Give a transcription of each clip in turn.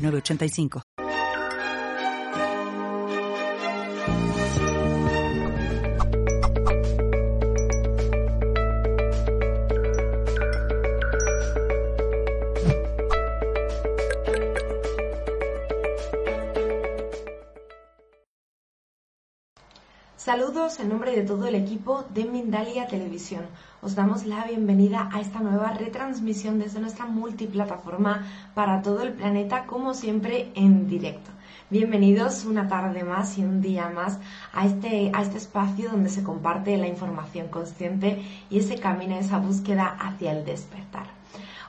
985. Saludos en nombre de todo el equipo de Mindalia Televisión. Os damos la bienvenida a esta nueva retransmisión desde nuestra multiplataforma para todo el planeta, como siempre en directo. Bienvenidos una tarde más y un día más a este, a este espacio donde se comparte la información consciente y ese camino, esa búsqueda hacia el despertar.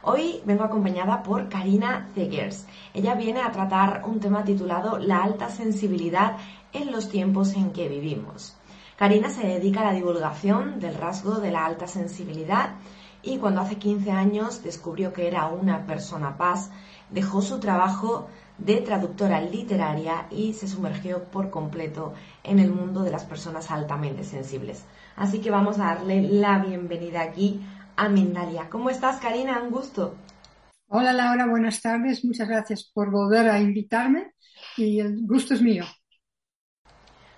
Hoy vengo acompañada por Karina Zegers. Ella viene a tratar un tema titulado La alta sensibilidad en los tiempos en que vivimos. Karina se dedica a la divulgación del rasgo de la alta sensibilidad y cuando hace 15 años descubrió que era una persona paz, dejó su trabajo de traductora literaria y se sumergió por completo en el mundo de las personas altamente sensibles. Así que vamos a darle la bienvenida aquí a Mindalia. ¿Cómo estás, Karina? Un gusto. Hola, Laura. Buenas tardes. Muchas gracias por volver a invitarme y el gusto es mío.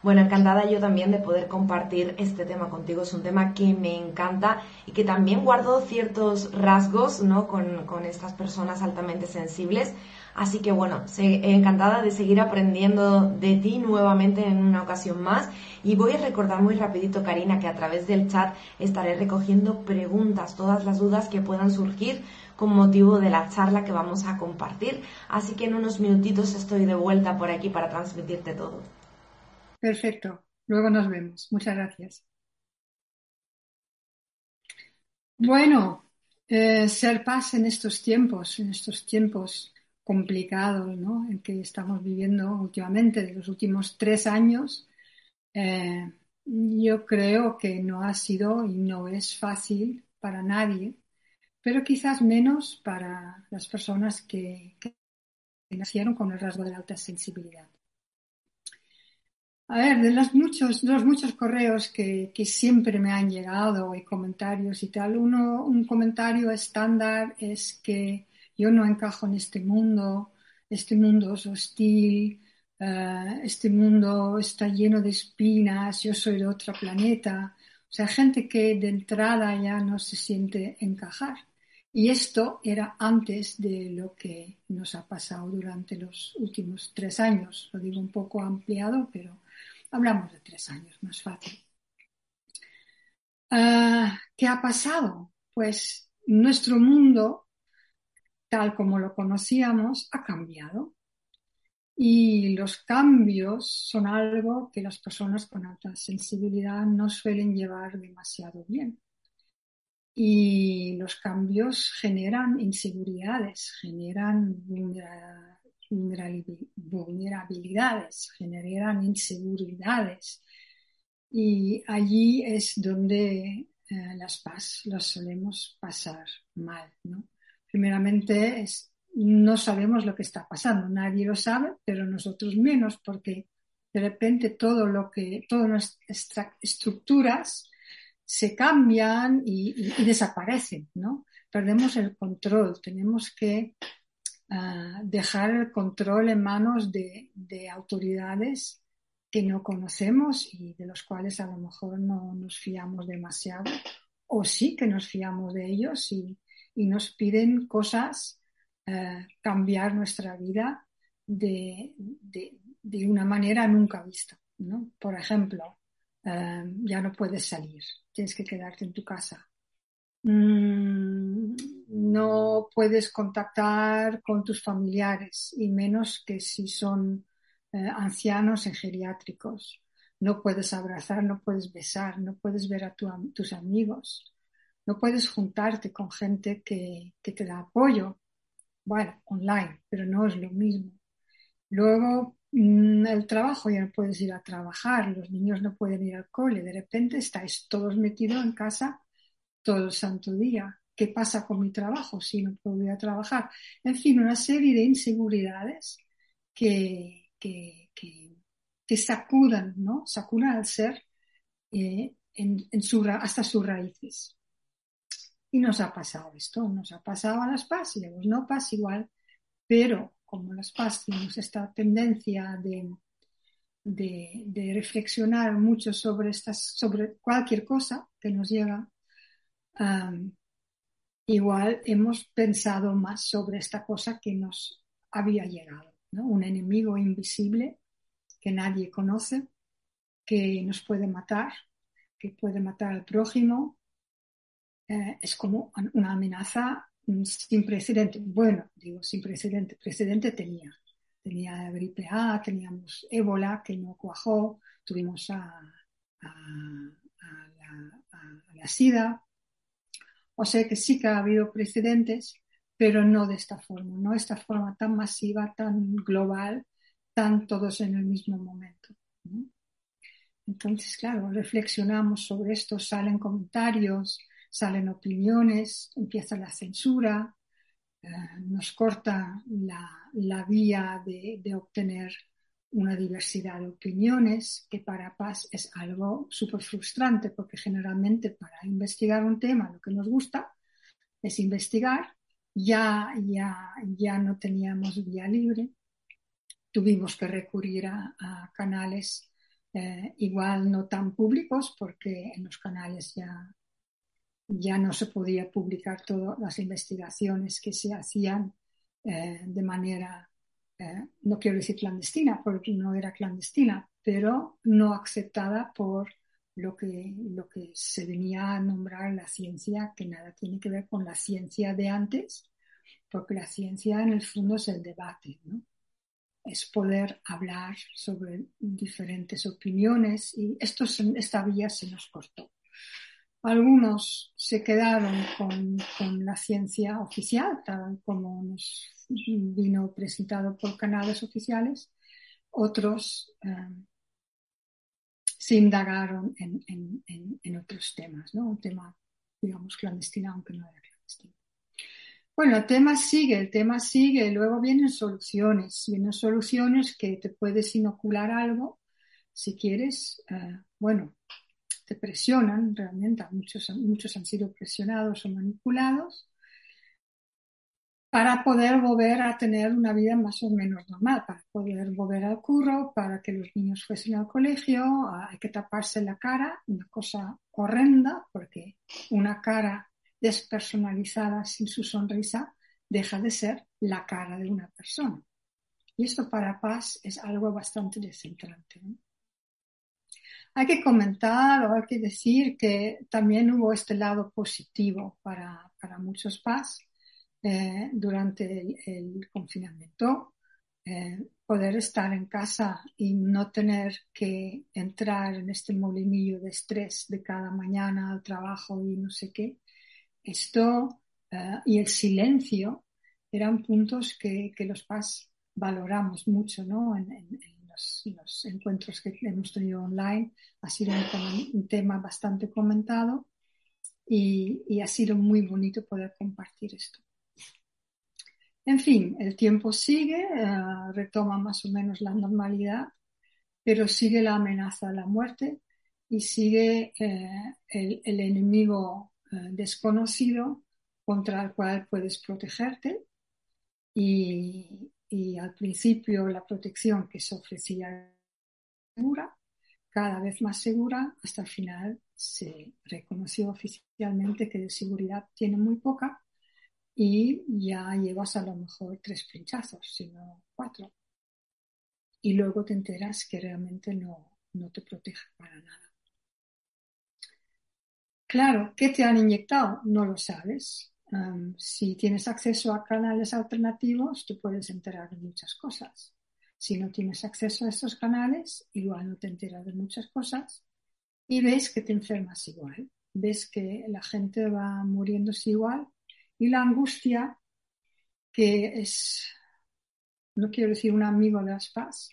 Bueno, encantada yo también de poder compartir este tema contigo. Es un tema que me encanta y que también guardo ciertos rasgos ¿no? con, con estas personas altamente sensibles. Así que bueno, encantada de seguir aprendiendo de ti nuevamente en una ocasión más. Y voy a recordar muy rapidito, Karina, que a través del chat estaré recogiendo preguntas, todas las dudas que puedan surgir con motivo de la charla que vamos a compartir. Así que en unos minutitos estoy de vuelta por aquí para transmitirte todo. Perfecto. Luego nos vemos. Muchas gracias. Bueno, eh, ser paz en estos tiempos, en estos tiempos complicados ¿no? en que estamos viviendo últimamente, de los últimos tres años, eh, yo creo que no ha sido y no es fácil para nadie, pero quizás menos para las personas que nacieron con el rasgo de la alta sensibilidad. A ver, de los muchos, los muchos correos que, que, siempre me han llegado y comentarios y tal, uno, un comentario estándar es que yo no encajo en este mundo, este mundo es hostil, uh, este mundo está lleno de espinas, yo soy de otro planeta. O sea, gente que de entrada ya no se siente encajar. Y esto era antes de lo que nos ha pasado durante los últimos tres años. Lo digo un poco ampliado, pero Hablamos de tres años, más fácil. Ah, ¿Qué ha pasado? Pues nuestro mundo, tal como lo conocíamos, ha cambiado. Y los cambios son algo que las personas con alta sensibilidad no suelen llevar demasiado bien. Y los cambios generan inseguridades, generan vulnerabilidades, generan inseguridades. Y allí es donde eh, las paz las solemos pasar mal, ¿no? Primeramente es, no sabemos lo que está pasando, nadie lo sabe, pero nosotros menos, porque de repente todo lo que, todas nuestras estructuras se cambian y, y desaparecen, ¿no? Perdemos el control, tenemos que dejar el control en manos de, autoridades que no conocemos y de los cuales a lo mejor no nos fiamos demasiado, o sí que nos fiamos de ellos y, nos piden cosas, eh, cambiar nuestra vida de, una manera nunca vista. Por ejemplo, eh, ya no puedes salir, tienes que quedarte en tu casa. Mm, no puedes contactar con tus familiares y menos que si son eh, ancianos en geriátricos. No puedes abrazar, no puedes besar, no puedes ver a tus amigos, no puedes juntarte con gente que, te da apoyo. bueno, online, pero no es lo mismo. Luego, mm, el trabajo, ya no puedes ir a trabajar, los niños no pueden ir al cole, de repente estáis todos metidos en casa todo el santo día. ¿Qué pasa con mi trabajo si no puedo ir a trabajar? En fin, una serie de inseguridades que, que, que, sacudan, ¿no? Sacudan al ser eh, en, su, hasta sus raíces. Y nos ha pasado esto, nos ha pasado a las PAS y a no PAS igual, pero como las PAS tenemos esta tendencia de, de, reflexionar mucho sobre, estas, sobre cualquier cosa que nos llega, igual hemos pensado más sobre esta cosa que nos había llegado, ¿no? un enemigo invisible que nadie conoce, que nos puede matar, que puede matar al prójimo, eh, es como una amenaza sin precedente. Bueno, digo sin precedente, precedente tenía. Tenía gripe A, teníamos ébola que no cuajó, tuvimos a, la, SIDA. O sea que sí que ha habido precedentes, pero no de esta forma, no de esta forma tan masiva, tan global, tan todos en el mismo momento. Entonces, claro, reflexionamos sobre esto, salen comentarios, salen opiniones, empieza la censura, eh, nos corta la, vía de, obtener una diversidad de opiniones, que para Paz es algo súper frustrante, porque generalmente para investigar un tema lo que nos gusta es investigar, ya, ya, ya no teníamos vía libre, tuvimos que recurrir a, canales eh, igual no tan públicos, porque en los canales ya ya no se podía publicar todas las investigaciones que se hacían eh, de manera, eh, no quiero decir clandestina, porque no era clandestina, pero no aceptada por lo que, lo que se venía a nombrar la ciencia, que nada tiene que ver con la ciencia de antes, porque la ciencia en el fondo es el debate, ¿no? es poder hablar sobre diferentes opiniones y esto, esta vía se nos cortó. Algunos se quedaron con, la ciencia oficial, tal como nos vino presentado por canales oficiales. Otros eh, se indagaron en, otros temas, ¿no? Un tema, digamos, clandestino, aunque no era clandestino. Bueno, el tema sigue, el tema sigue, luego vienen soluciones, vienen soluciones que te puedes inocular algo, si quieres, eh, bueno, te presionan realmente, muchos, muchos han sido presionados o manipulados para poder volver a tener una vida más o menos normal, para poder volver al curro, para que los niños fuesen al colegio, hay que taparse la cara, una cosa horrenda, porque una cara despersonalizada sin su sonrisa deja de ser la cara de una persona. Y esto para Paz es algo bastante descentrante. Hay que comentar o hay que decir que también hubo este lado positivo para, para muchos PAS eh, durante el, confinamiento. Eh, poder estar en casa y no tener que entrar en este molinillo de estrés de cada mañana al trabajo y no sé qué. Esto eh, y el silencio eran puntos que, que los PAS valoramos mucho ¿no? en, los, encuentros que hemos tenido online ha sido un, tema bastante comentado y, ha sido muy bonito poder compartir esto. En fin, el tiempo sigue, eh, retoma más o menos la normalidad, pero sigue la amenaza de la muerte y sigue eh, el, enemigo eh, desconocido contra el cual puedes protegerte y, y al principio la protección que se ofrecía segura, cada vez más segura, hasta el final se reconoció oficialmente que de seguridad tiene muy poca y ya llevas a lo mejor tres pinchazos, sino cuatro. Y luego te enteras que realmente no, no te protege para nada. Claro, ¿qué te han inyectado? No lo sabes si tienes acceso a canales alternativos, tú puedes enterar de muchas cosas. Si no tienes acceso a estos canales, igual no te enteras de muchas cosas y ves que te enfermas igual. Ves que la gente va muriéndose igual y la angustia que es, no quiero decir un amigo de las paz,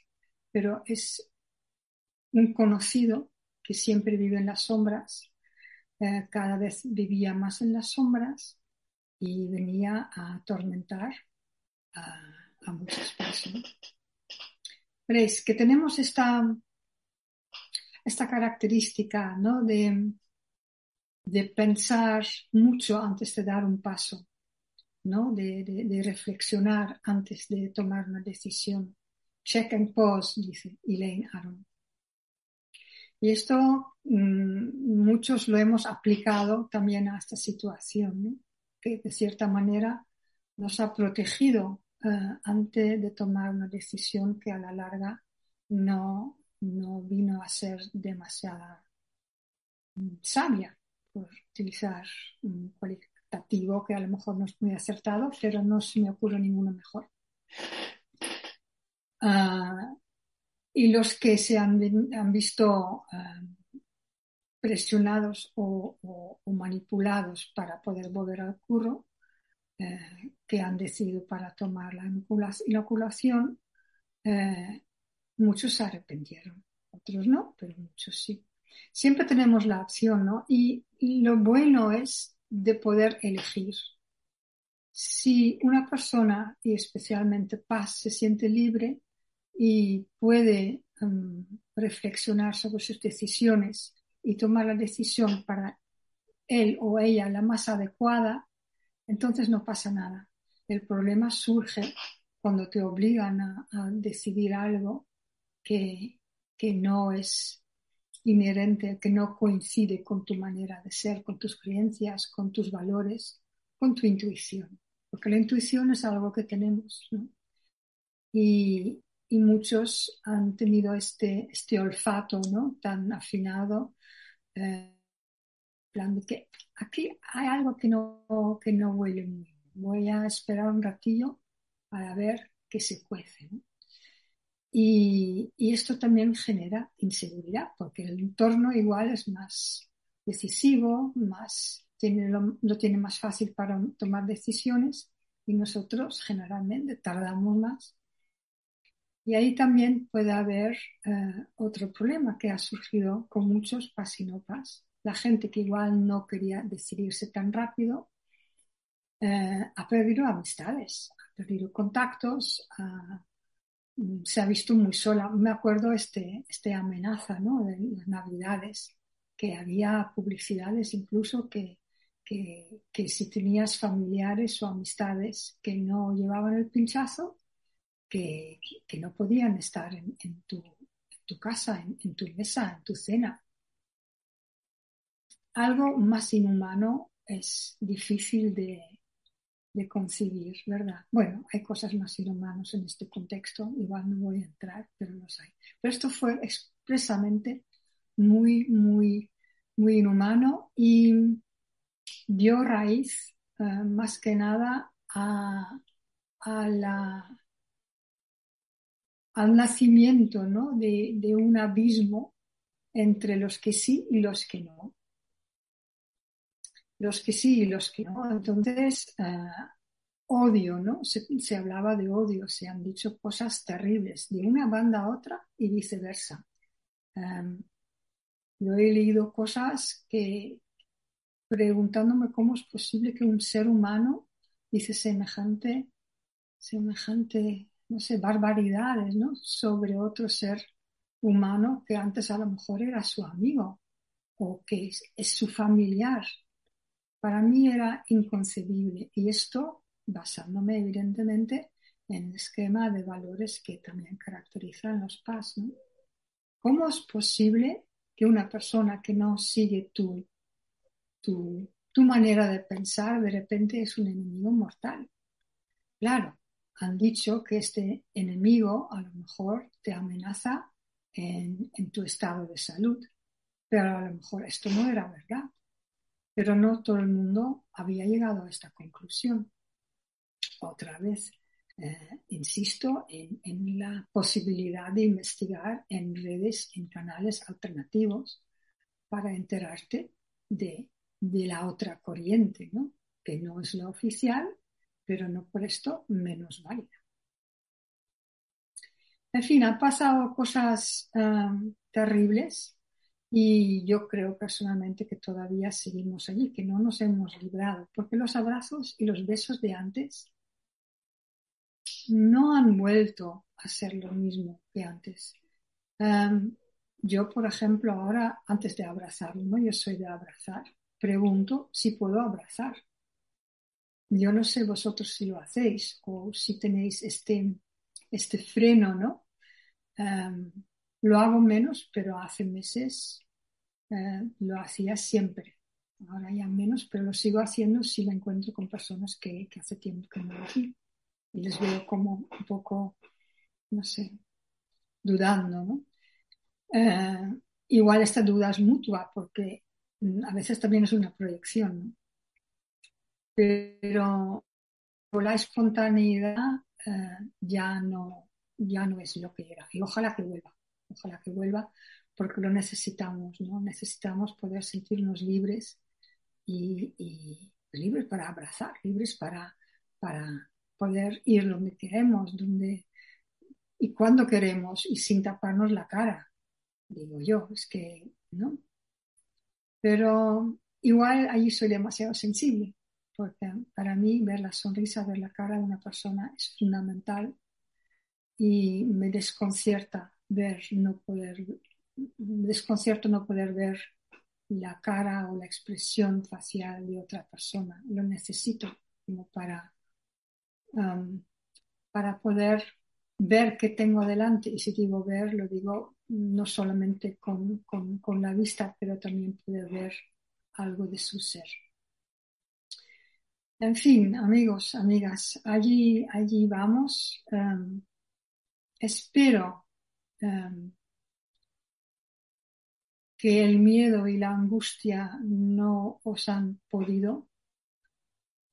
pero es un conocido que siempre vive en las sombras, eh, cada vez vivía más en las sombras y venía a atormentar a, muchas personas. Veréis que tenemos esta, esta característica ¿no? de, de pensar mucho antes de dar un paso, ¿no? de, de, reflexionar antes de tomar una decisión. Check and pause, dice Elaine Aron. Y esto mm, muchos lo hemos aplicado también a esta situación, que de cierta manera nos ha protegido eh, antes de tomar una decisión que a la larga no, no vino a ser demasiado mm, sabia, por utilizar un cualitativo que a lo mejor no es muy acertado, pero no se me ocurre ninguno mejor. Ah, y los que se han, han visto ah, presionados o, manipulados para poder volver al curro, eh, que han decidido para tomar la inoculación, eh, muchos se arrepintieron, otros no, pero muchos sí. Siempre tenemos la opción, ¿no? Y, lo bueno es de poder elegir. Si una persona, y especialmente Paz, se siente libre, y puede um, reflexionar sobre sus decisiones y tomar la decisión para él o ella la más adecuada, entonces no pasa nada. El problema surge cuando te obligan a, decidir algo que, que no es inherente, que no coincide con tu manera de ser, con tus creencias, con tus valores, con tu intuición. Porque la intuición es algo que tenemos. Y, y muchos han tenido este, este olfato ¿no? tan afinado, eh, de que aquí hay algo que no, que no huele muy bien. Voy a esperar un ratillo para ver qué se cuece. Y, esto también genera inseguridad, porque el entorno igual es más decisivo, más, tiene lo tiene más fácil para tomar decisiones y nosotros generalmente tardamos más y ahí también puede haber eh, otro problema que ha surgido con muchos pasinopas. La gente que igual no quería decidirse tan rápido eh, ha perdido amistades, ha perdido contactos, mm, se ha visto muy sola. Me acuerdo este, este amenaza ¿no? de navidades, que había publicidades incluso que, que, que si tenías familiares o amistades que no llevaban el pinchazo, que, no podían estar en, tu, casa, en, tu mesa, en tu cena. Algo más inhumano es difícil de, concebir, ¿verdad? Bueno, hay cosas más inhumanas en este contexto, igual no voy a entrar, pero los hay. Pero esto fue expresamente muy, muy, muy inhumano y dio raíz eh, más que nada a la al nacimiento ¿no? de, un abismo entre los que sí y los que no. Los que sí y los que no. Entonces, eh, odio, ¿no? Se, se, hablaba de odio, se han dicho cosas terribles de una banda a otra y viceversa. Um, yo he leído cosas que preguntándome cómo es posible que un ser humano dice semejante, semejante no sé, barbaridades, ¿no? Sobre otro ser humano que antes a lo mejor era su amigo o que es, su familiar. Para mí era inconcebible y esto basándome evidentemente en el esquema de valores que también caracterizan los PAS. ¿no? ¿Cómo es posible que una persona que no sigue tu, tu, tu manera de pensar de repente es un enemigo mortal? Claro, han dicho que este enemigo a lo mejor te amenaza en, tu estado de salud, pero a lo mejor esto no era verdad. Pero no todo el mundo había llegado a esta conclusión. Otra vez, eh, insisto en, la posibilidad de investigar en redes, en canales alternativos, para enterarte de, de la otra corriente, ¿no? que no es la oficial, pero no por esto menos válida. En fin, han pasado cosas um, terribles y yo creo personalmente que todavía seguimos allí, que no nos hemos librado, porque los abrazos y los besos de antes no han vuelto a ser lo mismo que antes. Um, yo, por ejemplo, ahora, antes de abrazarlo, ¿no? yo soy de abrazar, pregunto si puedo abrazar. Yo no sé vosotros si lo hacéis o si tenéis este, este freno, ¿no? Um, lo hago menos, pero hace meses uh, lo hacía siempre. Ahora ya menos, pero lo sigo haciendo si me encuentro con personas que, hace tiempo que no lo. Y les veo como un poco, no sé, dudando, ¿no? Uh, igual esta duda es mutua porque mm, a veces también es una proyección, ¿no? Pero la espontaneidad uh, ya no ya no es lo que era. Y ojalá que vuelva ojalá que vuelva porque lo necesitamos no necesitamos poder sentirnos libres y, y libres para abrazar libres para para poder ir donde queremos donde y cuando queremos y sin taparnos la cara digo yo es que no pero igual allí soy demasiado sensible porque para mí ver la sonrisa, ver la cara de una persona es fundamental y me desconcierta ver no poder, me desconcierto no poder ver la cara o la expresión facial de otra persona. Lo necesito como para, um, para poder ver qué tengo delante. Y si digo ver, lo digo no solamente con, con, con la vista, pero también poder ver algo de su ser. En fin, amigos, amigas, allí, allí vamos. Um, espero um, que el miedo y la angustia no os han podido,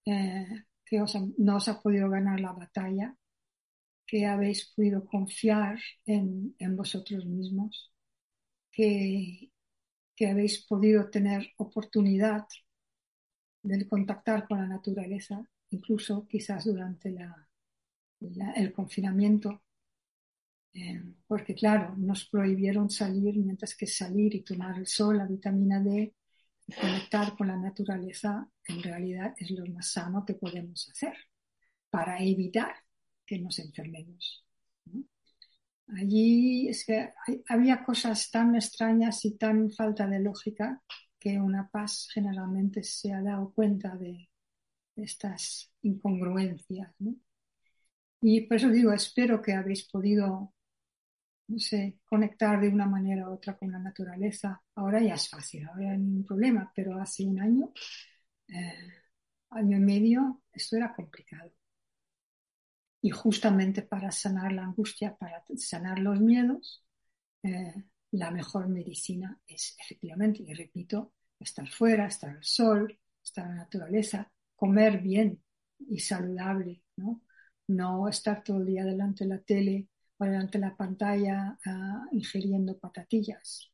eh, que no os ha podido ganar la batalla, que habéis podido confiar en, vosotros mismos, que habéis podido tener oportunidad del contactar con la naturaleza, incluso quizás durante el confinamiento, eh, porque claro, nos prohibieron salir, mientras que salir y tomar el sol, la vitamina D, y conectar con la naturaleza, en realidad es lo más sano que podemos hacer para evitar que nos enfermemos. Allí es que había cosas tan extrañas y tan falta de lógica que una paz generalmente se ha dado cuenta de estas incongruencias. ¿no? Y por eso digo, espero que habéis podido, no sé, conectar de una manera u otra con la naturaleza. Ahora ya es fácil, ahora no hay ningún problema, pero hace un año, eh, año y medio, esto era complicado. Y justamente para sanar la angustia, para sanar los miedos, eh, la mejor medicina es efectivamente, y repito, estar fuera, estar al sol, estar en la naturaleza, comer bien y saludable, ¿no? Estar todo el día delante de la tele o delante de la pantalla uh, ingiriendo patatillas.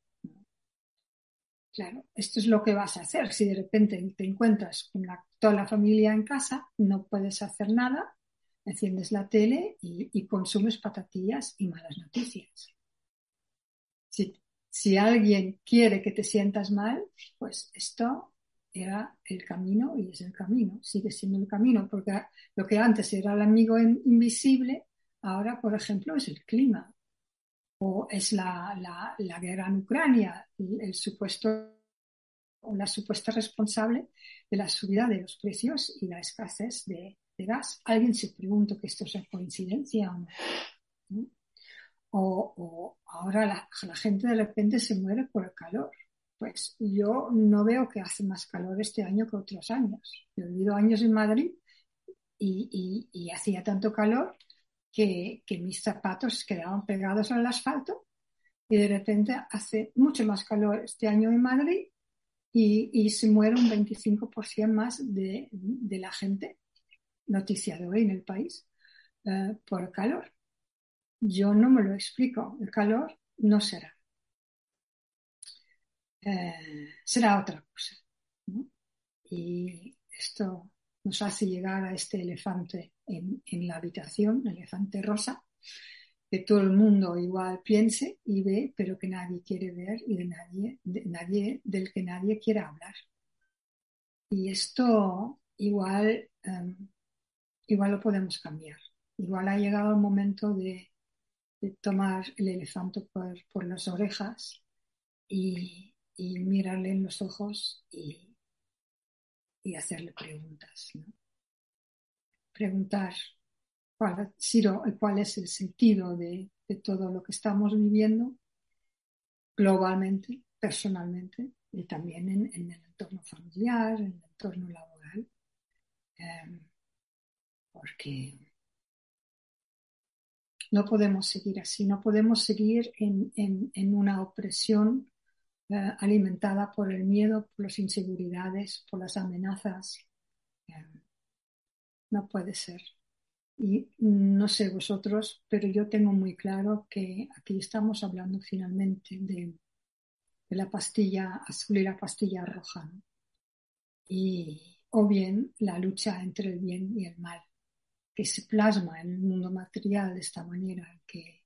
Claro, esto es lo que vas a hacer. Si de repente te encuentras con toda la familia en casa, no puedes hacer nada, enciendes la tele y consumes patatillas y malas noticias. Si alguien quiere que te sientas mal, pues esto era el camino y es el camino, sigue siendo el camino, porque lo que antes era el amigo invisible, ahora, por ejemplo, es el clima o es la, guerra en Ucrania, el, el supuesto o la supuesta responsable de la subida de los precios y la escasez de, gas. Alguien se pregunta que esto es coincidencia o no. O, ahora la, gente de repente se muere por el calor. Pues yo no veo que hace más calor este año que otros años. He vivido años en Madrid y, y, hacía tanto calor que, que, mis zapatos quedaban pegados al asfalto y de repente hace mucho más calor este año en Madrid y, y se muere un 25% más de, de, la gente, noticia de hoy en el país, uh, por calor. Yo no me lo explico. El calor no será. Eh, será otra cosa. Y esto nos hace llegar a este elefante en, en la habitación, el elefante rosa, que todo el mundo igual piense y ve, pero que nadie quiere ver y de nadie, nadie del que nadie quiere hablar. Y esto igual, em, igual lo podemos cambiar. Igual ha llegado el momento de, tomar el elefante por, las orejas y, mirarle en los ojos y, hacerle preguntas. Preguntar cuál, cuál es el sentido de, todo lo que estamos viviendo globalmente, personalmente y también en, el entorno familiar, en el entorno laboral. Em, porque no podemos seguir así, no podemos seguir en, una opresión eh, alimentada por el miedo, por las inseguridades, por las amenazas. Em, no puede ser. Y no sé vosotros, pero yo tengo muy claro que aquí estamos hablando finalmente de, la pastilla azul y la pastilla roja. Y, o bien la lucha entre el bien y el mal, que se plasma en el mundo material de esta manera que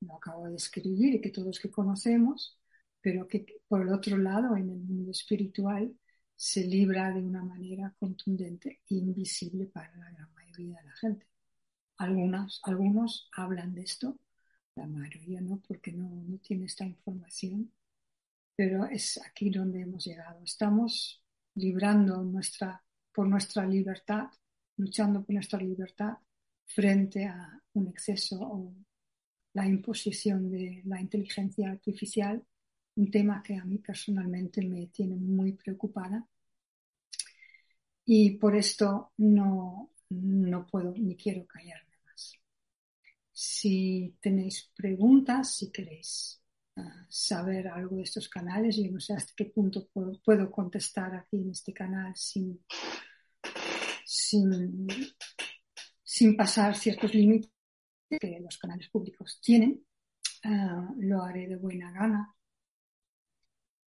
lo acabo de escribir y que todos que conocemos, pero que por el otro lado, en el mundo espiritual, se libra de una manera contundente e invisible para la gran mayoría de la gente. Algunas, algunos hablan de esto, la mayoría no, porque no, no tiene esta información, pero es aquí donde hemos llegado. Estamos librando nuestra, por nuestra libertad, luchando por nuestra libertad frente a un exceso o la imposición de la inteligencia artificial, un tema que a mí personalmente me tiene muy preocupada. Y por esto no, no puedo ni quiero callarme. Si tenéis preguntas, si queréis ah, saber algo de estos canales, yo no sé hasta qué punto puedo, contestar aquí en este canal sin, sin, pasar ciertos límites que los canales públicos tienen. Ah, lo haré de buena gana.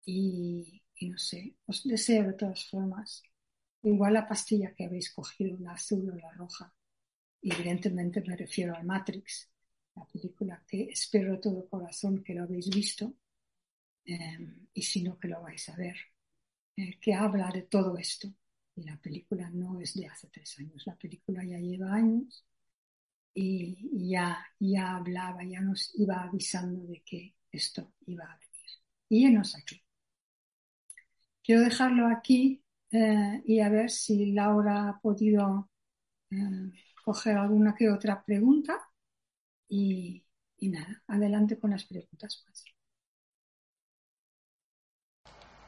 Y, no sé, os deseo de todas formas, igual la pastilla que habéis cogido, la azul o la roja, evidentemente me refiero al Matrix, la película que espero de todo corazón que lo habéis visto em, y si no que lo vais a ver, eh, que habla de todo esto. Y la película no es de hace tres años, la película ya lleva años y ya, ya hablaba, ya nos iba avisando de que esto iba a venir. Y enos aquí. Quiero dejarlo aquí eh, y a ver si Laura ha podido eh, coger alguna que otra pregunta y, nada, adelante con las preguntas. Pues.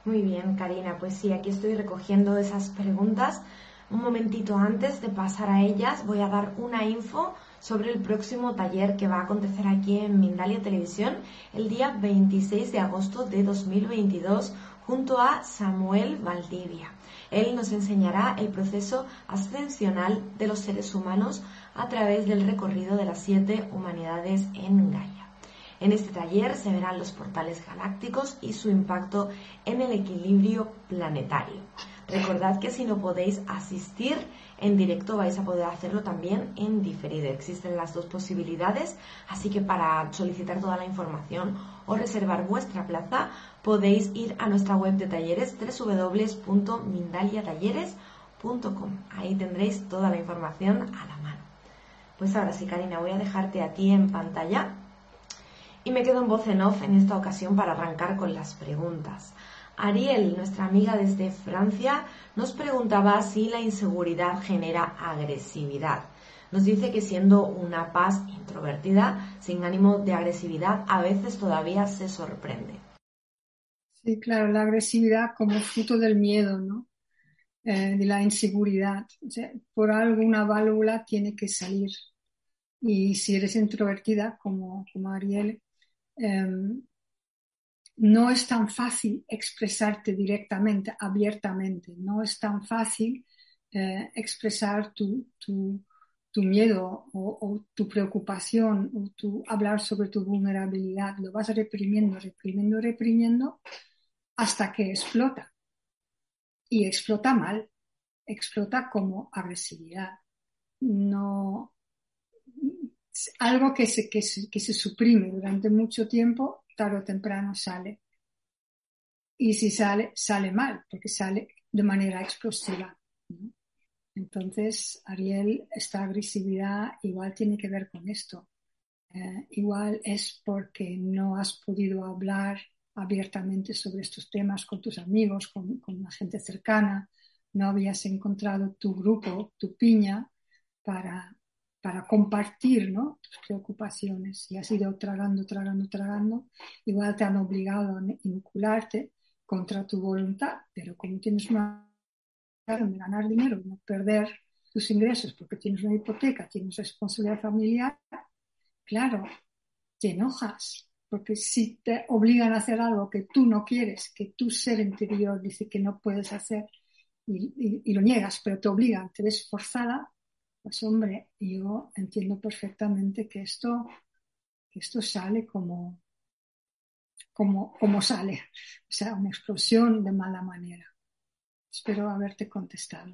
Muy bien, Karina, pues sí, aquí estoy recogiendo esas preguntas. Un momentito antes de pasar a ellas, voy a dar una info sobre el próximo taller que va a acontecer aquí en Mindalia Televisión el día 26 de agosto de 2022 junto a Samuel Valdivia. Él nos enseñará el proceso ascensional de los seres humanos a través del recorrido de las siete humanidades en Gaia. En este taller se verán los portales galácticos y su impacto en el equilibrio planetario. Recordad que si no podéis asistir en directo vais a poder hacerlo también en diferido. Existen las dos posibilidades, así que para solicitar toda la información o reservar vuestra plaza podéis ir a nuestra web de talleres www.mindaliatalleres.com. Ahí tendréis toda la información a la mano. Pues ahora sí, Karina, voy a dejarte a ti en pantalla y me quedo en voz en off en esta ocasión para arrancar con las preguntas. Ariel, nuestra amiga desde Francia, nos preguntaba si la inseguridad genera agresividad. Nos dice que siendo una paz introvertida, sin ánimo de agresividad, a veces todavía se sorprende. Sí, claro, la agresividad como fruto del miedo, ¿no? Eh, de la inseguridad. por alguna válvula tiene que salir. Y si eres introvertida, como, como Ariel, em, no es tan fácil expresarte directamente, abiertamente, no es tan fácil eh, expresar tu, miedo o, tu preocupación o tu, hablar sobre tu vulnerabilidad. Lo vas reprimiendo, reprimiendo, reprimiendo hasta que explota. Y explota mal. explota como agresividad. No, algo que se, que que se suprime durante mucho tiempo, tarde o temprano sale. Y si sale, sale mal, porque sale de manera explosiva. Entonces, Ariel, esta agresividad igual tiene que ver con esto. Eh, igual es porque no has podido hablar abiertamente sobre estos temas con tus amigos, con, la gente cercana, no habías encontrado tu grupo, tu piña para, para compartir ¿no? tus preocupaciones y has ido tragando, tragando, tragando. Igual te han obligado a inocularte contra tu voluntad, pero como tienes una de ganar dinero y no perder tus ingresos porque tienes una hipoteca, tienes responsabilidad familiar, claro, te enojas, porque si te obligan a hacer algo que tú no quieres, que tu ser interior dice que no puedes hacer y, lo niegas, pero te obligan, te ves forzada, pues hombre, yo entiendo perfectamente que esto, que esto sale como, como, como sale, o sea, una explosión de mala manera. Espero haberte contestado.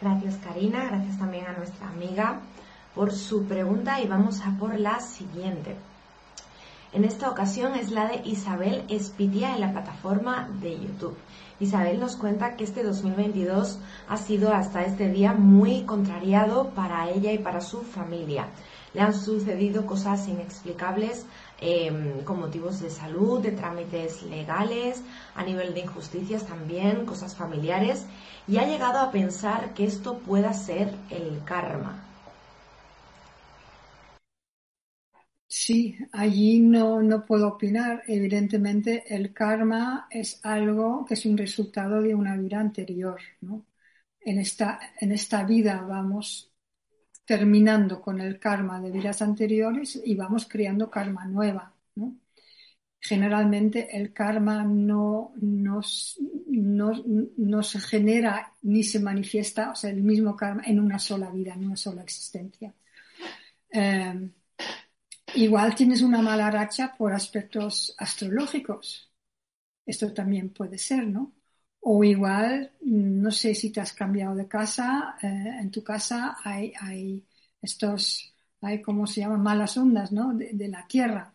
Gracias Karina, gracias también a nuestra amiga por su pregunta y vamos a por la siguiente. En esta ocasión es la de Isabel Espitia en la plataforma de YouTube. Isabel nos cuenta que este 2022 ha sido hasta este día muy contrariado para ella y para su familia. Le han sucedido cosas inexplicables Em, con motivos de salud, de trámites legales, a nivel de injusticias también, cosas familiares, y ha llegado a pensar que esto pueda ser el karma. Sí, allí no, no puedo opinar. Evidentemente, el karma es algo que es un resultado de una vida anterior. ¿no? En, esta, en esta vida vamos terminando con el karma de vidas anteriores y vamos creando karma nueva. Generalmente el karma no, no, se genera ni se manifiesta, o sea, el mismo karma en una sola vida, en una sola existencia. Eh, igual tienes una mala racha por aspectos astrológicos. Esto también puede ser, ¿no? O igual, no sé si te has cambiado de casa, eh, en tu casa hay, estos, hay como se llaman malas ondas, ¿no? De, la tierra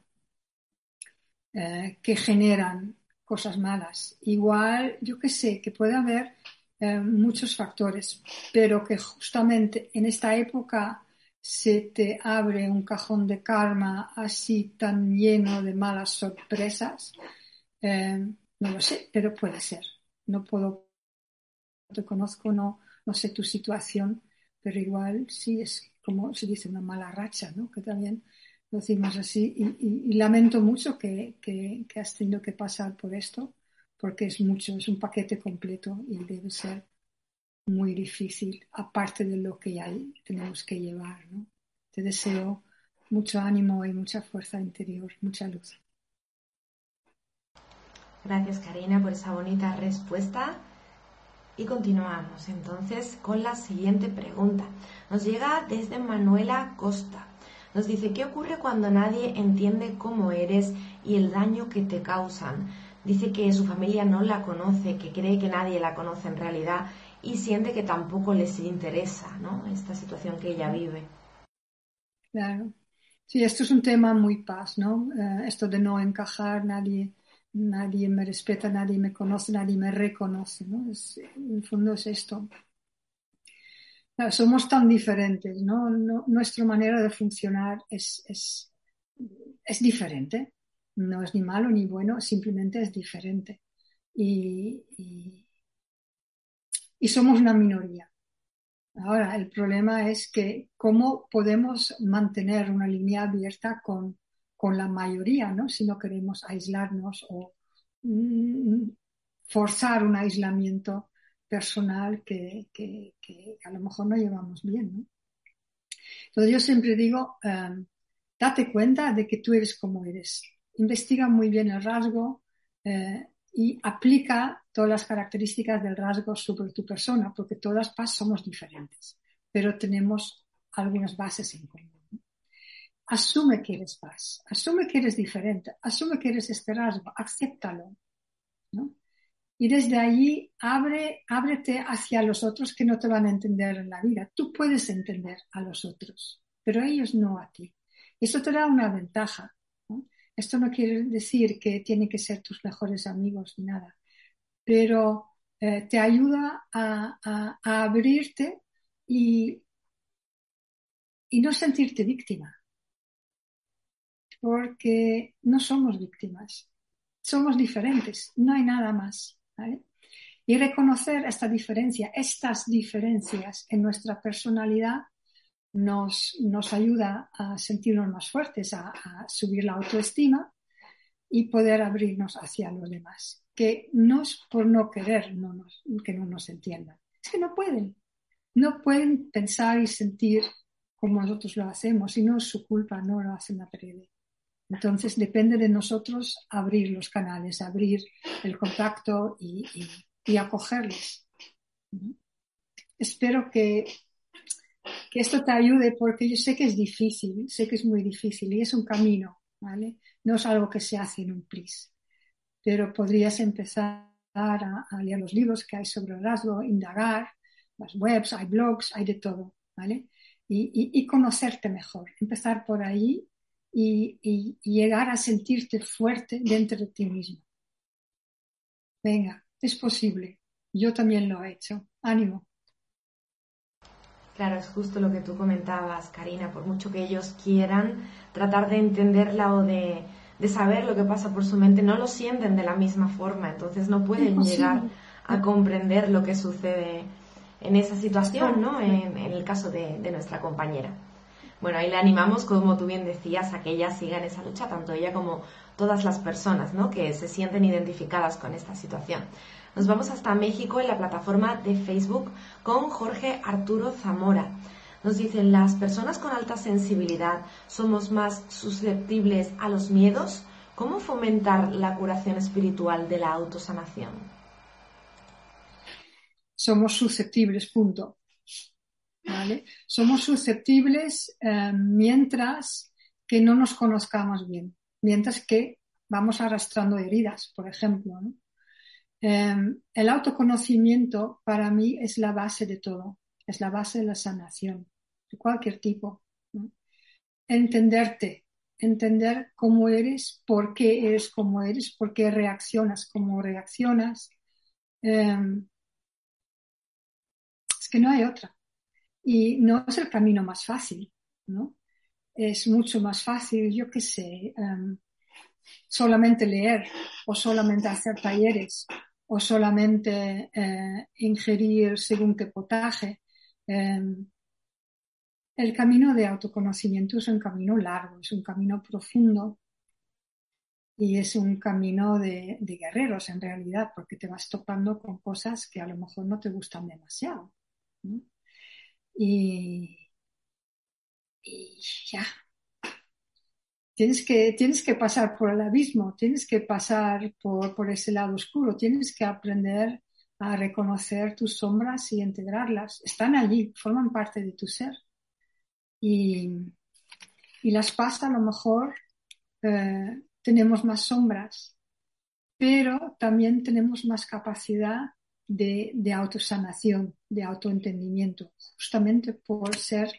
eh, que generan cosas malas. Igual, yo que sé, que puede haber eh, muchos factores, pero que justamente en esta época se te abre un cajón de karma así tan lleno de malas sorpresas. no lo sé, pero puede ser no puedo, te conozco, no, no sé tu situación, pero igual sí es como se dice una mala racha, ¿no? Que también lo decimos así y, lamento mucho que, que, has tenido que pasar por esto porque es mucho, es un paquete completo y debe ser muy difícil, aparte de lo que ya tenemos que llevar, ¿no? Te deseo mucho ánimo y mucha fuerza interior, mucha luz. Gracias Karina por esa bonita respuesta. Y continuamos entonces con la siguiente pregunta. Nos llega desde Manuela Costa. Nos dice, ¿qué ocurre cuando nadie entiende cómo eres y el daño que te causan? Dice que su familia no la conoce, que cree que nadie la conoce en realidad y siente que tampoco les interesa ¿no? esta situación que ella vive. Claro. Sí, esto es un tema muy paz, ¿no? Eh, esto de no encajar, nadie, nadie me respeta, nadie me conoce, nadie me reconoce, ¿no? en el fondo es esto. somos tan diferentes, ¿no? Nuestra manera de funcionar es, es, es, diferente. No es ni malo ni bueno, simplemente es diferente. Y, y somos una minoría. Ahora, el problema es que cómo podemos mantener una línea abierta con con la mayoría, ¿no? Si no queremos aislarnos o mm, forzar un aislamiento personal que, a lo mejor no llevamos bien. Entonces yo siempre digo, em, date cuenta de que tú eres como eres. Investiga muy bien el rasgo eh, y aplica todas las características del rasgo sobre tu persona, porque todas somos diferentes, pero tenemos algunas bases en común asume que eres paz, asume que eres diferente, asume que eres este rasgo, acéptalo. y desde allí abre, ábrete hacia los otros que no te van a entender en la vida. Tú puedes entender a los otros, pero ellos no a ti. Eso te da una ventaja. Esto no quiere decir que tienen que ser tus mejores amigos ni nada, pero eh, te ayuda a, abrirte y, no sentirte víctima, porque no somos víctimas, somos diferentes, no hay nada más. Y reconocer esta diferencia, estas diferencias en nuestra personalidad nos, nos ayuda a sentirnos más fuertes, a, subir la autoestima y poder abrirnos hacia los demás. Que no es por no querer no que no nos entiendan, es que no pueden. No pueden pensar y sentir como nosotros lo hacemos y no es su culpa, no lo hacen a. Entonces depende de nosotros abrir los canales, abrir el contacto y, acogerlos. Espero que, que, esto te ayude porque yo sé que es difícil, sé que es muy difícil y es un camino, ¿vale? No es algo que se hace en un plis, pero podrías empezar a, leer los libros que hay sobre rasgo, indagar, las webs, hay blogs, hay de todo, ¿vale? Y, y conocerte mejor, empezar por ahí y, llegar a sentirte fuerte dentro de ti mismo. Venga, es posible. Yo también lo he hecho. Ánimo. Claro, es justo lo que tú comentabas, Karina, por mucho que ellos quieran tratar de entenderla o de, saber lo que pasa por su mente, no lo sienten de la misma forma, entonces no pueden llegar a comprender lo que sucede en esa situación, ¿no? En, el caso de nuestra compañera. Bueno, ahí le animamos, como tú bien decías, a que ella siga en esa lucha, tanto ella como todas las personas ¿no? que se sienten identificadas con esta situación. Nos vamos hasta México en la plataforma de Facebook con Jorge Arturo Zamora. Nos dicen, las personas con alta sensibilidad somos más susceptibles a los miedos. ¿Cómo fomentar la curación espiritual de la autosanación? Somos susceptibles, punto. Somos susceptibles eh, mientras que no nos conozcamos bien, mientras que vamos arrastrando heridas, por ejemplo. Eh, el autoconocimiento para mí es la base de todo, es la base de la sanación, cualquier tipo. Entenderte, entender cómo eres, por qué eres como eres, por qué reaccionas como reaccionas. Eh, es que no hay otra. Y no es el camino más fácil, ¿no? Es mucho más fácil, yo qué sé, em, solamente leer o solamente hacer talleres o solamente eh, ingerir según qué potaje. Em, el camino de autoconocimiento es un camino largo, es un camino profundo y es un camino de, guerreros en realidad, porque te vas topando con cosas que a lo mejor no te gustan demasiado. ¿no? y, ya. Tienes que, tienes que pasar por el abismo, tienes que pasar por, por ese lado oscuro, tienes que aprender a reconocer tus sombras y integrarlas. Están allí, forman parte de tu ser. Y, y las pasa a lo mejor eh, tenemos más sombras, pero también tenemos más capacidad de, autosanación, de autoentendimiento, justamente por ser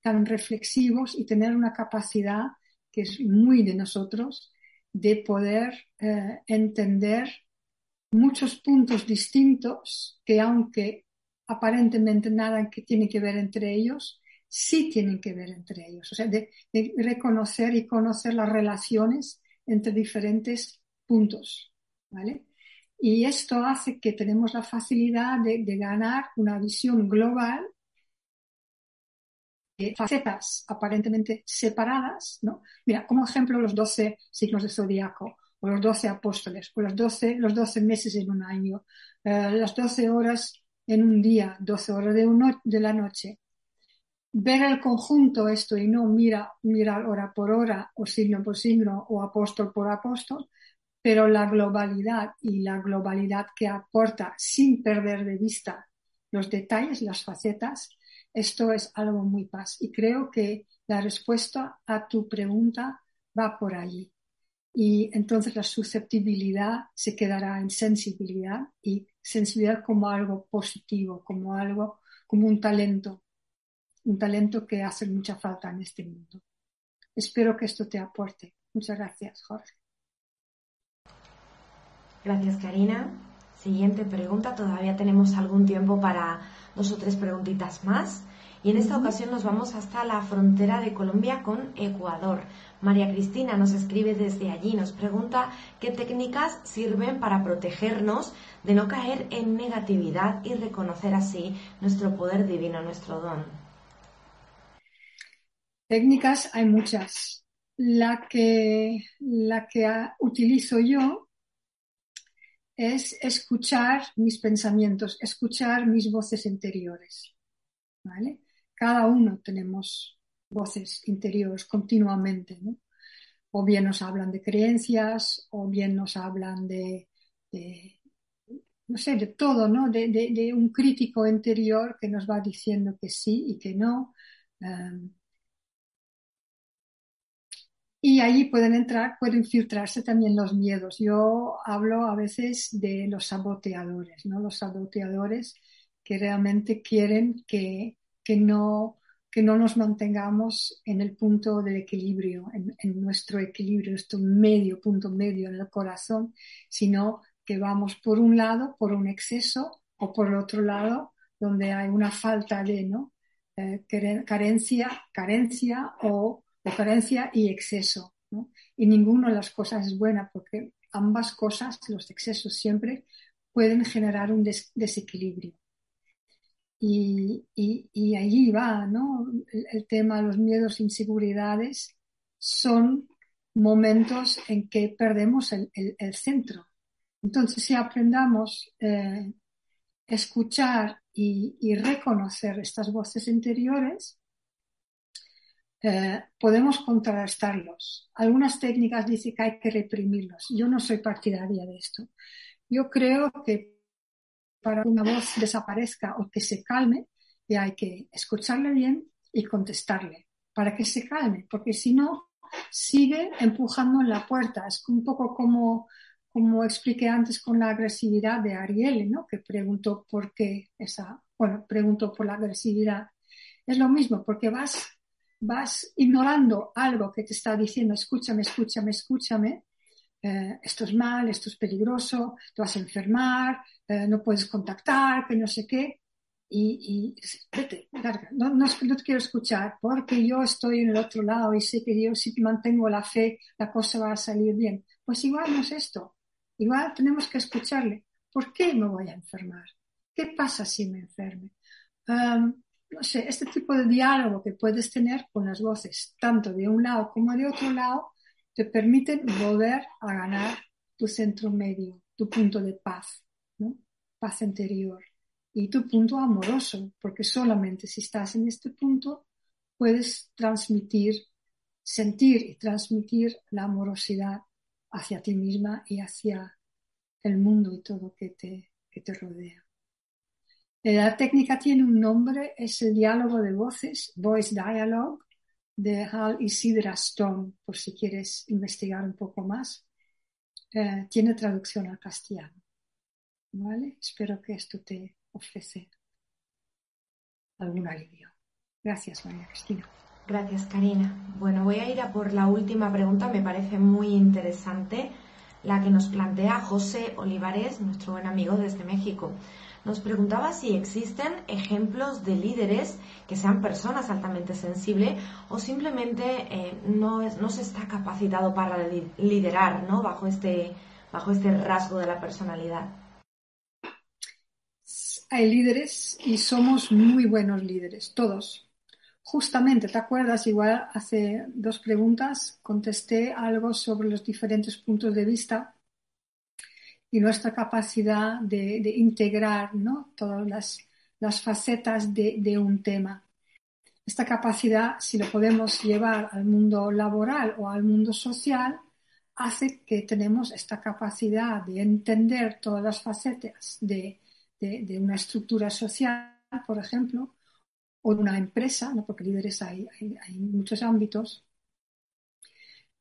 tan reflexivos y tener una capacidad que es muy de nosotros de poder eh, entender muchos puntos distintos que aunque aparentemente nada que tiene que ver entre ellos, sí tienen que ver entre ellos. O sea, de reconocer y conocer las relaciones entre diferentes puntos. ¿Vale? Y esto hace que tenemos la facilidad de, ganar una visión global de facetas aparentemente separadas, ¿no? Mira, como ejemplo los 12 signos de zodiaco, o los 12 apóstoles, o los 12, los 12 meses en un año, eh, las 12 horas en un día, 12 horas de, de la noche. Ver el conjunto esto y no mira, mirar hora por hora, o signo por signo, o apóstol por apóstol, pero la globalidad y la globalidad que aporta sin perder de vista los detalles, las facetas, esto es algo muy paz. Y creo que la respuesta a tu pregunta va por allí. y entonces la susceptibilidad se quedará en sensibilidad y sensibilidad como algo positivo, como algo, como un talento, un talento que hace mucha falta en este mundo. Espero que esto te aporte. Muchas gracias, Jorge. Gracias, Karina. Siguiente pregunta. Todavía tenemos algún tiempo para dos o tres preguntitas más. Y en esta ocasión nos vamos hasta la frontera de Colombia con Ecuador. María Cristina nos escribe desde allí, nos pregunta qué técnicas sirven para protegernos de no caer en negatividad y reconocer así nuestro poder divino, nuestro don. Técnicas hay muchas. La que, la que utilizo yo es escuchar mis pensamientos, escuchar mis voces interiores. ¿vale? Cada uno tenemos voces interiores continuamente, ¿no? O bien nos hablan de creencias, o bien nos hablan de, no sé, de todo, ¿no? De, un crítico interior que nos va diciendo que sí y que no. Um, y allí pueden entrar, pueden filtrarse también los miedos. Yo hablo a veces de los saboteadores, ¿no? Los saboteadores que realmente quieren que, que no, que no nos mantengamos en el punto del equilibrio, en, nuestro equilibrio, nuestro medio, punto medio en el corazón, sino que vamos por un lado, por un exceso, o por el otro lado, donde hay una falta de, ¿no? Eh, carencia, carencia o, carencia y exceso. Y ninguna de las cosas es buena porque ambas cosas, los excesos siempre, pueden generar un desequilibrio. Y, y, allí va, ¿no? El, tema de los miedos, inseguridades, son momentos en que perdemos el, centro. Entonces, si aprendamos eh, escuchar y, reconocer estas voces interiores, eh, podemos contrarrestarlos. Algunas técnicas dicen que hay que reprimirlos. Yo no soy partidaria de esto. Yo creo que para que una voz desaparezca o que se calme, hay que escucharle bien y contestarle para que se calme, porque si no, sigue empujando en la puerta. Es un poco como, como expliqué antes con la agresividad de Ariel, ¿no? que preguntó por qué esa, bueno, preguntó por la agresividad. Es lo mismo, porque vas, vas ignorando algo que te está diciendo, escúchame, escúchame, escúchame, eh, esto es mal, esto es peligroso, te vas a enfermar, eh, no puedes contactar, que no sé qué. Y, y vete, larga, no, no, no, te quiero escuchar porque yo estoy en el otro lado y sé que yo si mantengo la fe, la cosa va a salir bien. Pues igual no es esto. Igual tenemos que escucharle. ¿Por qué me voy a enfermar? ¿Qué pasa si me enferme? No sé, este tipo de diálogo que puedes tener con las voces, tanto de un lado como de otro lado, te permiten volver a ganar tu centro medio, tu punto de paz, ¿no? paz interior y tu punto amoroso, porque solamente si estás en este punto puedes transmitir, sentir y transmitir la amorosidad hacia ti misma y hacia el mundo y todo que te, que te rodea. La técnica tiene un nombre, es el diálogo de voces, voice dialogue, de Hal Isidra Stone, por si quieres investigar un poco más. Eh, tiene traducción al castellano. ¿Vale? Espero que esto te ofrece algún alivio. Gracias, María Cristina. Gracias, Karina. Bueno, voy a ir a por la última pregunta, me parece muy interesante, la que nos plantea José Olivares, nuestro buen amigo desde México nos preguntaba si existen ejemplos de líderes que sean personas altamente sensibles o simplemente eh, no, no se está capacitado para liderar ¿no? bajo, este, bajo este rasgo de la personalidad. Hay líderes y somos muy buenos líderes, todos. Justamente, ¿te acuerdas? Igual hace dos preguntas contesté algo sobre los diferentes puntos de vista y nuestra capacidad de, integrar ¿no? todas las, facetas de, un tema. Esta capacidad, si lo podemos llevar al mundo laboral o al mundo social, hace que tenemos esta capacidad de entender todas las facetas de, una estructura social, por ejemplo, o de una empresa, ¿no? porque líderes hay, hay, hay muchos ámbitos,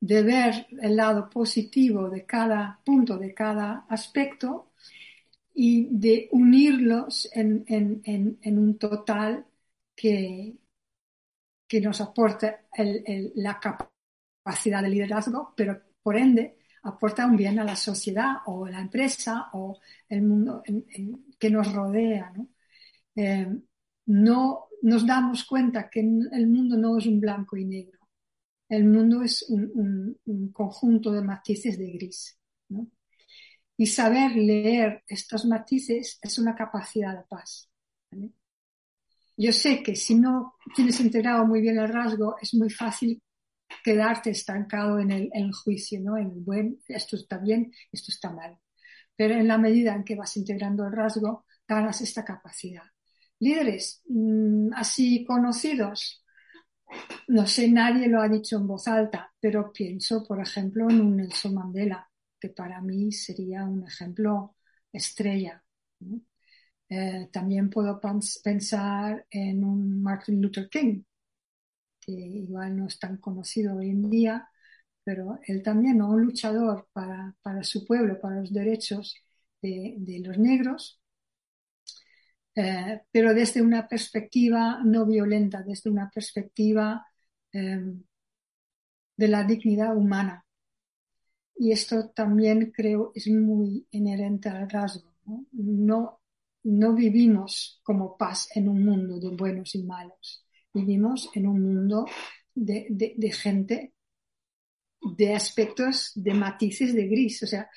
de ver el lado positivo de cada punto, de cada aspecto y de unirlos en, un total que, que nos aporte la capacidad de liderazgo, pero por ende aporta un bien a la sociedad o la empresa o el mundo que nos rodea. Eh, no nos damos cuenta que el mundo no es un blanco y negro. El mundo es un, conjunto de matices de gris. ¿no? Y saber leer estos matices es una capacidad de paz. Yo sé que si no tienes integrado muy bien el rasgo, es muy fácil quedarte estancado en el, juicio, ¿no? En el buen, esto está bien, esto está mal. Pero en la medida en que vas integrando el rasgo, ganas esta capacidad. Líderes mm, así conocidos, no sé, nadie lo ha dicho en voz alta, pero pienso, por ejemplo, en un Nelson Mandela, que para mí sería un ejemplo estrella. Eh, también puedo pensar en un Martin Luther King, que igual no es tan conocido hoy en día, pero él también, ¿no? un luchador para, su pueblo, para los derechos de, los negros, eh, pero desde una perspectiva no violenta, desde una perspectiva em, de la dignidad humana. Y esto también creo es muy inherente al rasgo. No, no vivimos como paz en un mundo de buenos y malos Vivimos en un mundo de, gente, de aspectos, de matices de gris. O sea,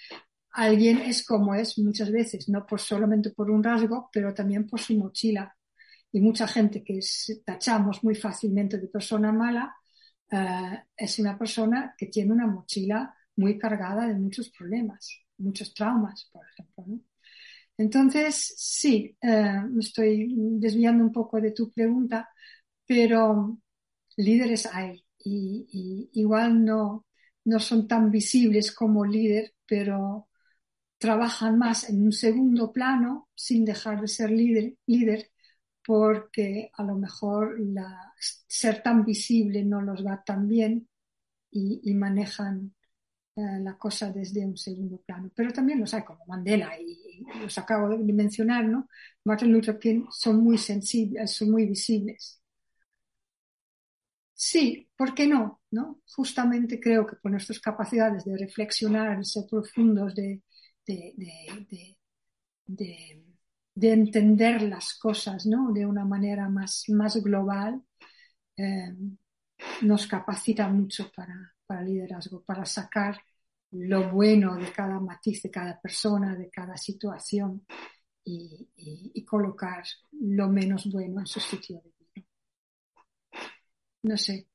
alguien es como es muchas veces, no por solamente por un rasgo, pero también por su mochila. Y mucha gente que tachamos muy fácilmente de persona mala eh, es una persona que tiene una mochila muy cargada de muchos problemas, muchos traumas, por ejemplo. Entonces, sí, eh, me estoy desviando un poco de tu pregunta, pero líderes hay y, igual no, no son tan visibles como líder, pero trabajan más en un segundo plano sin dejar de ser líder, líder porque a lo mejor ser tan visible no los va tan bien y, manejan eh, la cosa desde un segundo plano. Pero también los hay como Mandela y, y, los acabo de mencionar, ¿no? Martin Luther King son muy sensibles, son muy visibles. Sí, ¿por qué no? ¿no? Justamente creo que con nuestras capacidades de reflexionar, ser profundos, de, de, entender las cosas ¿no? de una manera más, más global, eh, nos capacita mucho para, para liderazgo, para sacar lo bueno de cada matiz, de cada persona, de cada situación y, y colocar lo menos bueno en su sitio de no sé.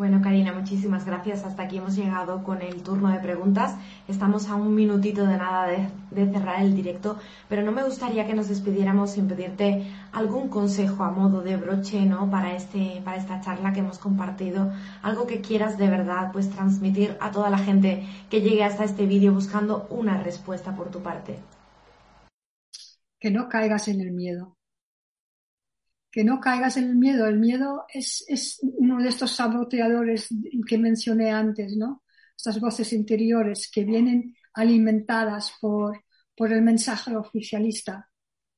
Bueno, Karina, muchísimas gracias. Hasta aquí hemos llegado con el turno de preguntas. Estamos a un minutito de nada de, cerrar el directo, pero no me gustaría que nos despidiéramos sin pedirte algún consejo a modo de broche, ¿no? Para este, para esta charla que hemos compartido, algo que quieras de verdad, pues transmitir a toda la gente que llegue hasta este vídeo buscando una respuesta por tu parte. Que no caigas en el miedo que no caigas en el miedo. El miedo es, es uno de estos saboteadores que mencioné antes, ¿no? Estas voces interiores que vienen alimentadas por, por el mensaje oficialista.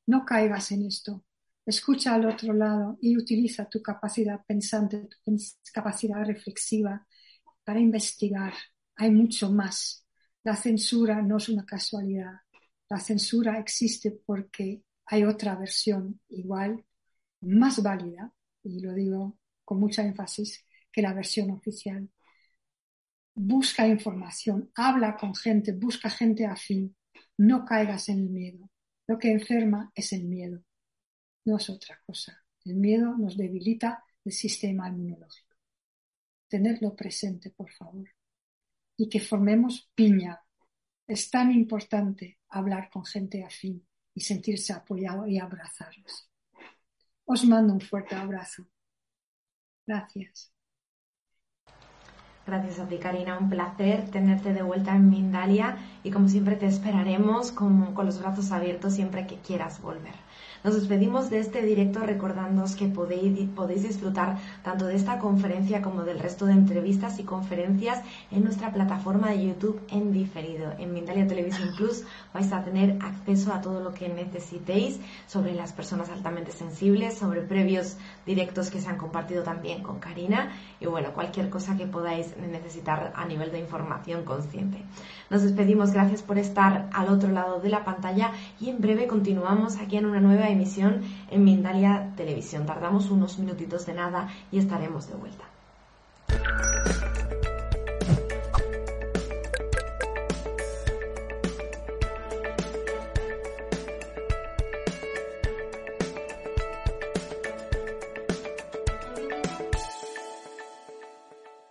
No caigas en esto. Escucha al otro lado y utiliza tu capacidad pensante, tu capacidad reflexiva para investigar. Hay mucho más. La censura no es una casualidad. La censura existe porque hay otra versión igual más válida, y lo digo con mucha énfasis, que la versión oficial. Busca información, habla con gente, busca gente afín, no caigas en el miedo. Lo que enferma es el miedo, no es otra cosa. El miedo nos debilita el sistema inmunológico. Tenerlo presente, por favor. Y que formemos piña. Es tan importante hablar con gente afín y sentirse apoyado y abrazarlos. Os mando un fuerte abrazo. Gracias. Gracias a ti, Karina. Un placer tenerte de vuelta en Mindalia y como siempre te esperaremos con, con los brazos abiertos siempre que quieras volver. Nos despedimos de este directo recordándoos que podéis, podéis disfrutar tanto de esta conferencia como del resto de entrevistas y conferencias en nuestra plataforma de YouTube en diferido. En Mindalia Televisión Plus vais a tener acceso a todo lo que necesitéis sobre las personas altamente sensibles, sobre previos directos que se han compartido también con Karina y bueno, cualquier cosa que podáis necesitar a nivel de información consciente. Nos despedimos, gracias por estar al otro lado de la pantalla y en breve continuamos aquí en una nueva emisión en Mindalia Televisión. Tardamos unos minutitos de nada y estaremos de vuelta.